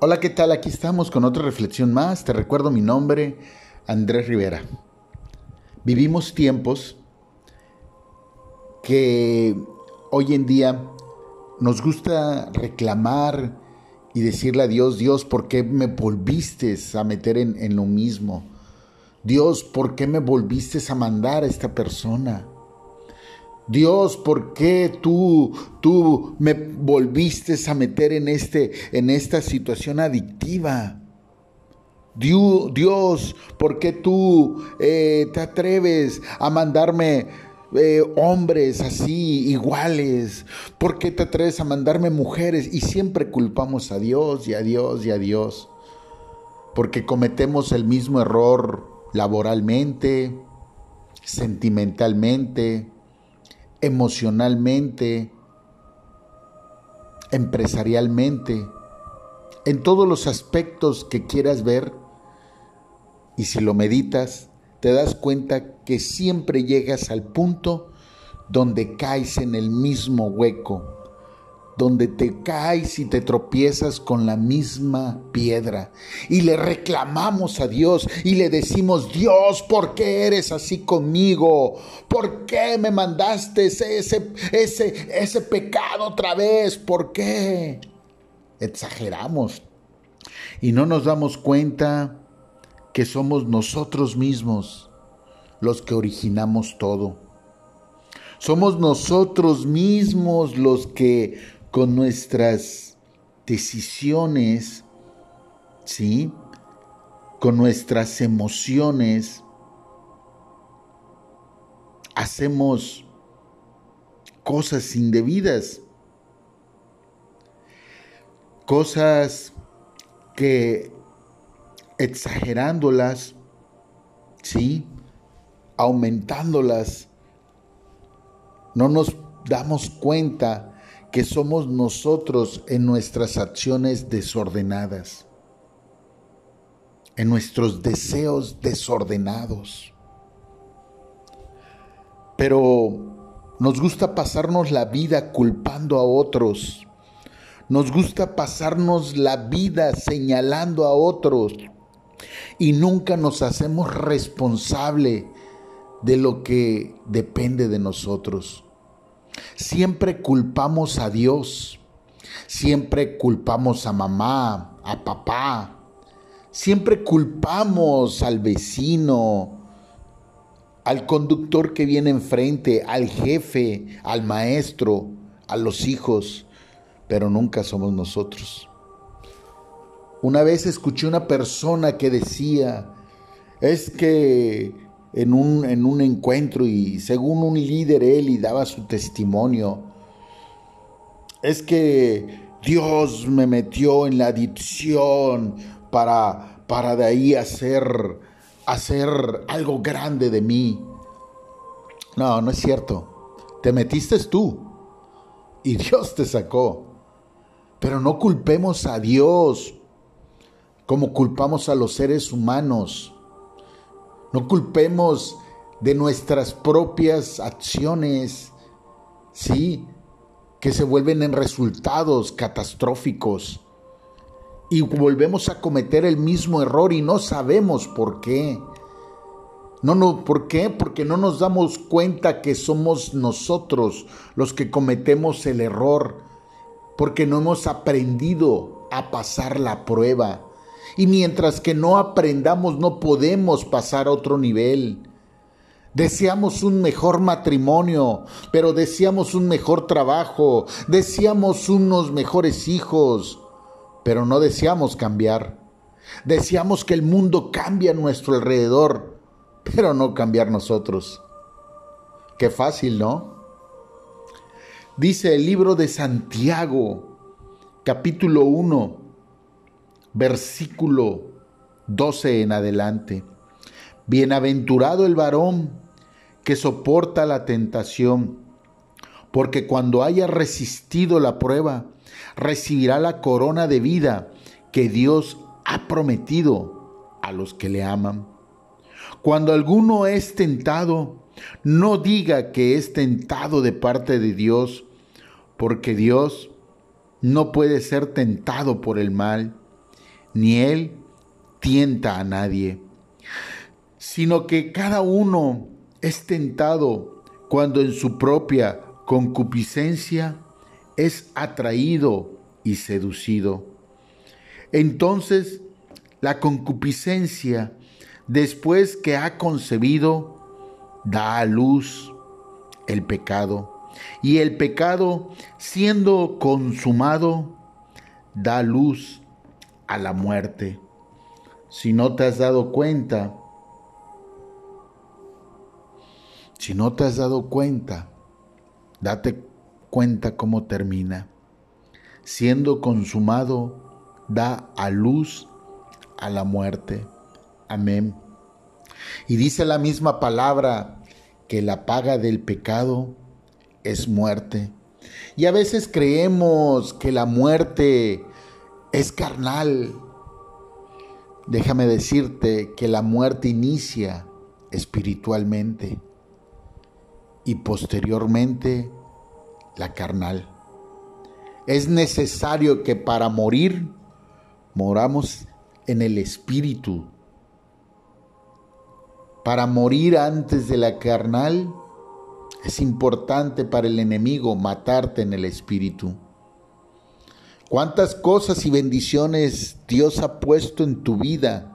Hola, ¿qué tal? Aquí estamos con otra reflexión más. Te recuerdo mi nombre, Andrés Rivera. Vivimos tiempos que hoy en día nos gusta reclamar y decirle a Dios, Dios, ¿por qué me volviste a meter en, lo mismo? Dios, ¿por qué me volviste a mandar a esta persona? Dios, ¿por qué tú, tú me volviste a meter en, este, en esta situación adictiva? Dios, ¿por qué tú eh, te atreves a mandarme eh, hombres así, iguales? ¿Por qué te atreves a mandarme mujeres? Y siempre culpamos a Dios y a Dios y a Dios. Porque cometemos el mismo error laboralmente, sentimentalmente, emocionalmente, empresarialmente, en todos los aspectos que quieras ver. Y si lo meditas, te das cuenta que siempre llegas al punto donde caes en el mismo hueco donde te caes y te tropiezas con la misma piedra. Y le reclamamos a Dios y le decimos, Dios, ¿por qué eres así conmigo? ¿Por qué me mandaste ese, ese, ese pecado otra vez? ¿Por qué? Exageramos. Y no nos damos cuenta que somos nosotros mismos los que originamos todo. Somos nosotros mismos los que con nuestras decisiones, ¿sí? Con nuestras emociones, hacemos cosas indebidas, cosas que exagerándolas, ¿sí? Aumentándolas, no nos damos cuenta que somos nosotros en nuestras acciones desordenadas, en nuestros deseos desordenados. Pero nos gusta pasarnos la vida culpando a otros. Nos gusta pasarnos la vida señalando a otros y nunca nos hacemos responsable de lo que depende de nosotros. Siempre culpamos a Dios, siempre culpamos a mamá, a papá, siempre culpamos al vecino, al conductor que viene enfrente, al jefe, al maestro, a los hijos, pero nunca somos nosotros. Una vez escuché una persona que decía, es que en un, en un encuentro y según un líder él y daba su testimonio, es que Dios me metió en la adicción para, para de ahí hacer, hacer algo grande de mí. No, no es cierto. Te metiste tú y Dios te sacó. Pero no culpemos a Dios como culpamos a los seres humanos. No culpemos de nuestras propias acciones, sí, que se vuelven en resultados catastróficos. Y volvemos a cometer el mismo error y no sabemos por qué. No, no, ¿por qué? Porque no nos damos cuenta que somos nosotros los que cometemos el error, porque no hemos aprendido a pasar la prueba. Y mientras que no aprendamos no podemos pasar a otro nivel. Deseamos un mejor matrimonio, pero deseamos un mejor trabajo, deseamos unos mejores hijos, pero no deseamos cambiar. Deseamos que el mundo cambie a nuestro alrededor, pero no cambiar nosotros. Qué fácil, ¿no? Dice el libro de Santiago, capítulo 1, versículo 12 en adelante. Bienaventurado el varón que soporta la tentación, porque cuando haya resistido la prueba, recibirá la corona de vida que Dios ha prometido a los que le aman. Cuando alguno es tentado, no diga que es tentado de parte de Dios, porque Dios no puede ser tentado por el mal ni él tienta a nadie, sino que cada uno es tentado cuando en su propia concupiscencia es atraído y seducido. Entonces, la concupiscencia, después que ha concebido, da a luz el pecado. Y el pecado, siendo consumado, da luz a la muerte. Si no te has dado cuenta, si no te has dado cuenta, date cuenta cómo termina. Siendo consumado, da a luz a la muerte. Amén. Y dice la misma palabra que la paga del pecado es muerte. Y a veces creemos que la muerte es carnal. Déjame decirte que la muerte inicia espiritualmente y posteriormente la carnal. Es necesario que para morir moramos en el espíritu. Para morir antes de la carnal es importante para el enemigo matarte en el espíritu. ¿Cuántas cosas y bendiciones Dios ha puesto en tu vida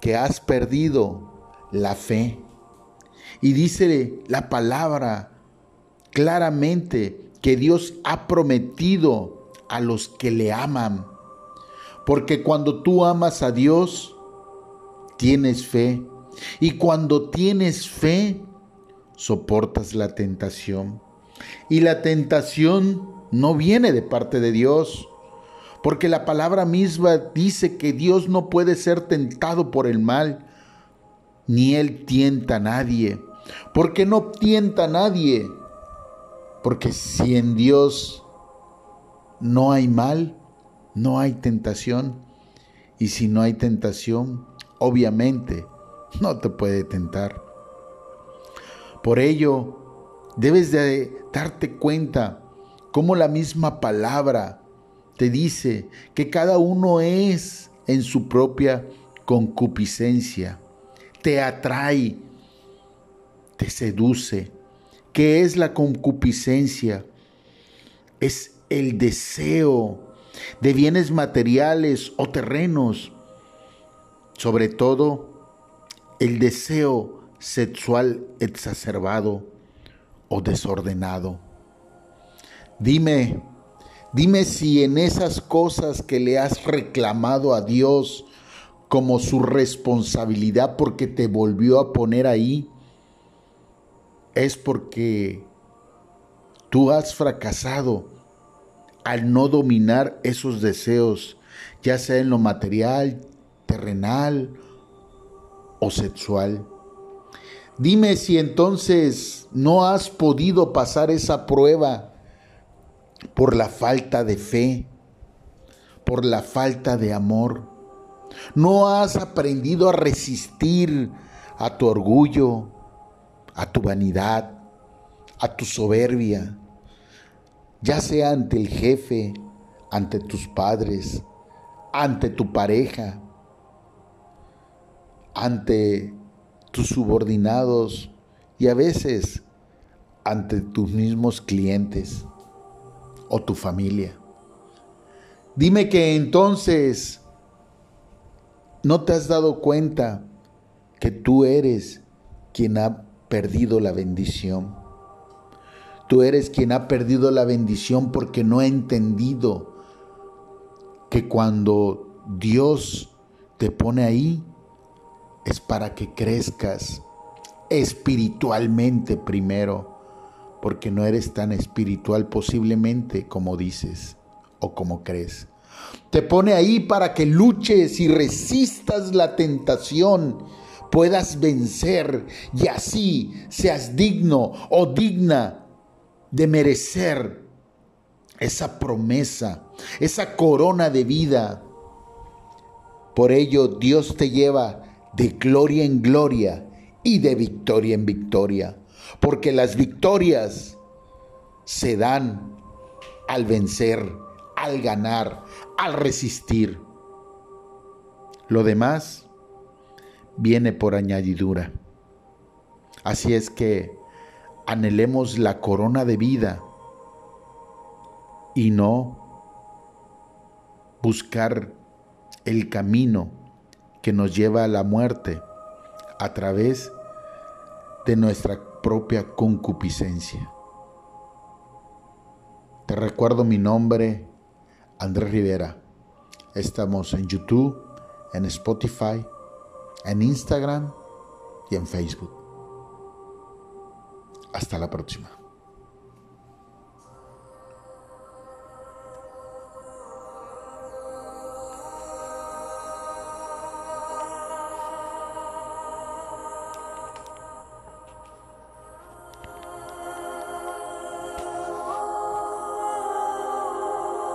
que has perdido la fe? Y dice la palabra claramente que Dios ha prometido a los que le aman. Porque cuando tú amas a Dios, tienes fe. Y cuando tienes fe, soportas la tentación. Y la tentación no viene de parte de Dios, porque la palabra misma dice que Dios no puede ser tentado por el mal, ni Él tienta a nadie. porque no tienta a nadie? Porque si en Dios no hay mal, no hay tentación. Y si no hay tentación, obviamente no te puede tentar. Por ello, debes de darte cuenta cómo la misma palabra te dice que cada uno es en su propia concupiscencia, te atrae, te seduce. ¿Qué es la concupiscencia? Es el deseo de bienes materiales o terrenos, sobre todo el deseo sexual exacerbado o desordenado. Dime, dime si en esas cosas que le has reclamado a Dios como su responsabilidad porque te volvió a poner ahí, es porque tú has fracasado al no dominar esos deseos, ya sea en lo material, terrenal o sexual. Dime si entonces no has podido pasar esa prueba por la falta de fe, por la falta de amor. No has aprendido a resistir a tu orgullo, a tu vanidad, a tu soberbia, ya sea ante el jefe, ante tus padres, ante tu pareja, ante tus subordinados y a veces ante tus mismos clientes o tu familia. Dime que entonces no te has dado cuenta que tú eres quien ha perdido la bendición. Tú eres quien ha perdido la bendición porque no ha entendido que cuando Dios te pone ahí, es para que crezcas espiritualmente primero, porque no eres tan espiritual posiblemente como dices o como crees. Te pone ahí para que luches y resistas la tentación, puedas vencer y así seas digno o digna de merecer esa promesa, esa corona de vida. Por ello Dios te lleva de gloria en gloria y de victoria en victoria, porque las victorias se dan al vencer al ganar, al resistir. Lo demás viene por añadidura. Así es que anhelemos la corona de vida y no buscar el camino que nos lleva a la muerte a través de nuestra propia concupiscencia. Te recuerdo mi nombre, Andrés Rivera. Estamos en YouTube, en Spotify, en Instagram y en Facebook. Hasta la próxima.